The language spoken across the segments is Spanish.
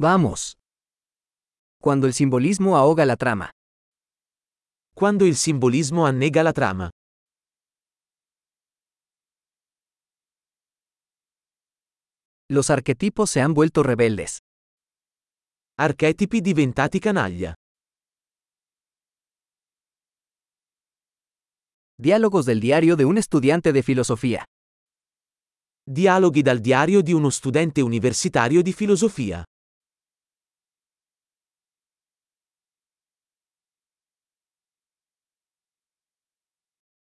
Vamos. Cuando el simbolismo ahoga la trama. Quando il simbolismo annega la trama. Los arquetipos se han vuelto rebeldes. Archetipi diventati canaglia. Diálogos del diario de un estudiante de filosofía. Dialoghi dal diario di uno studente universitario di filosofia.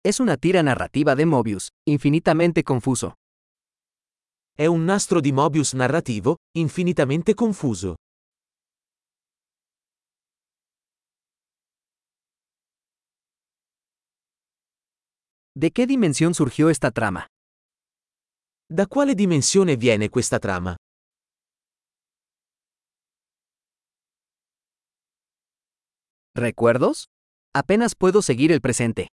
Es una tira narrativa de Mobius, infinitamente confuso. È un nastro di Mobius narrativo, infinitamente confuso. ¿De qué dimensión surgió esta trama? Da quale dimensione viene questa trama? ¿Recuerdos? Apenas puedo seguir el presente.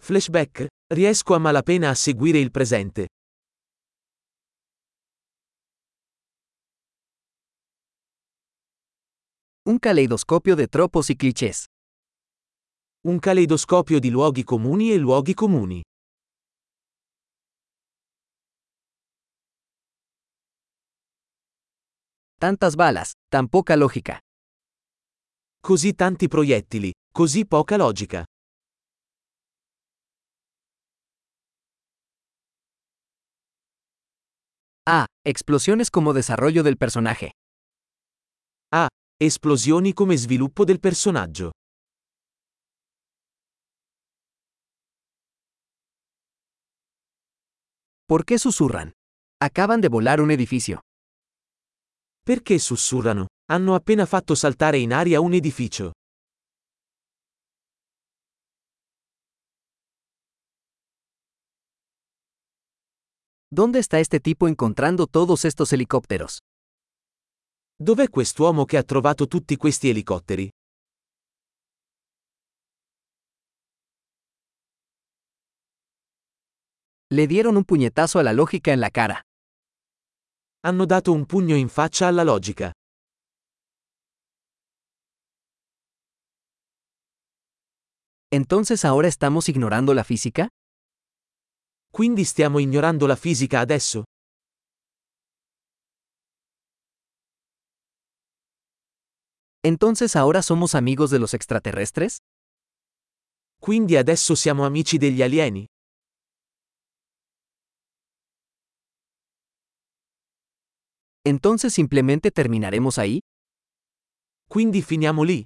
Flashback? Riesco a malapena a seguire il presente. Un caleidoscopio de tropos y clichés. Un caleidoscopio di luoghi comuni e luoghi comuni. Tantas balas, tan poca lógica. Così tanti proiettili, così poca logica. Ah, explosiones como desarrollo del personaje. Ah, esplosioni come sviluppo del personaggio. ¿Por qué susurran? Acaban de volar un edificio. Perché sussurrano? Hanno appena fatto saltare in aria un edificio. ¿Dónde está este tipo encontrando todos estos helicópteros? Dov'è quest'uomo che ha trovato tutti questi elicotteri? Le dieron un puñetazo a la lógica en la cara. Hanno dato un pugno in faccia alla logica. ¿Entonces ahora estamos ignorando la física? Quindi stiamo ignorando la fisica adesso? ¿Entonces ahora somos amigos de los extraterrestres? Quindi adesso siamo amici degli alieni? ¿Entonces simplemente terminaremos ahí? Quindi finiamo lì?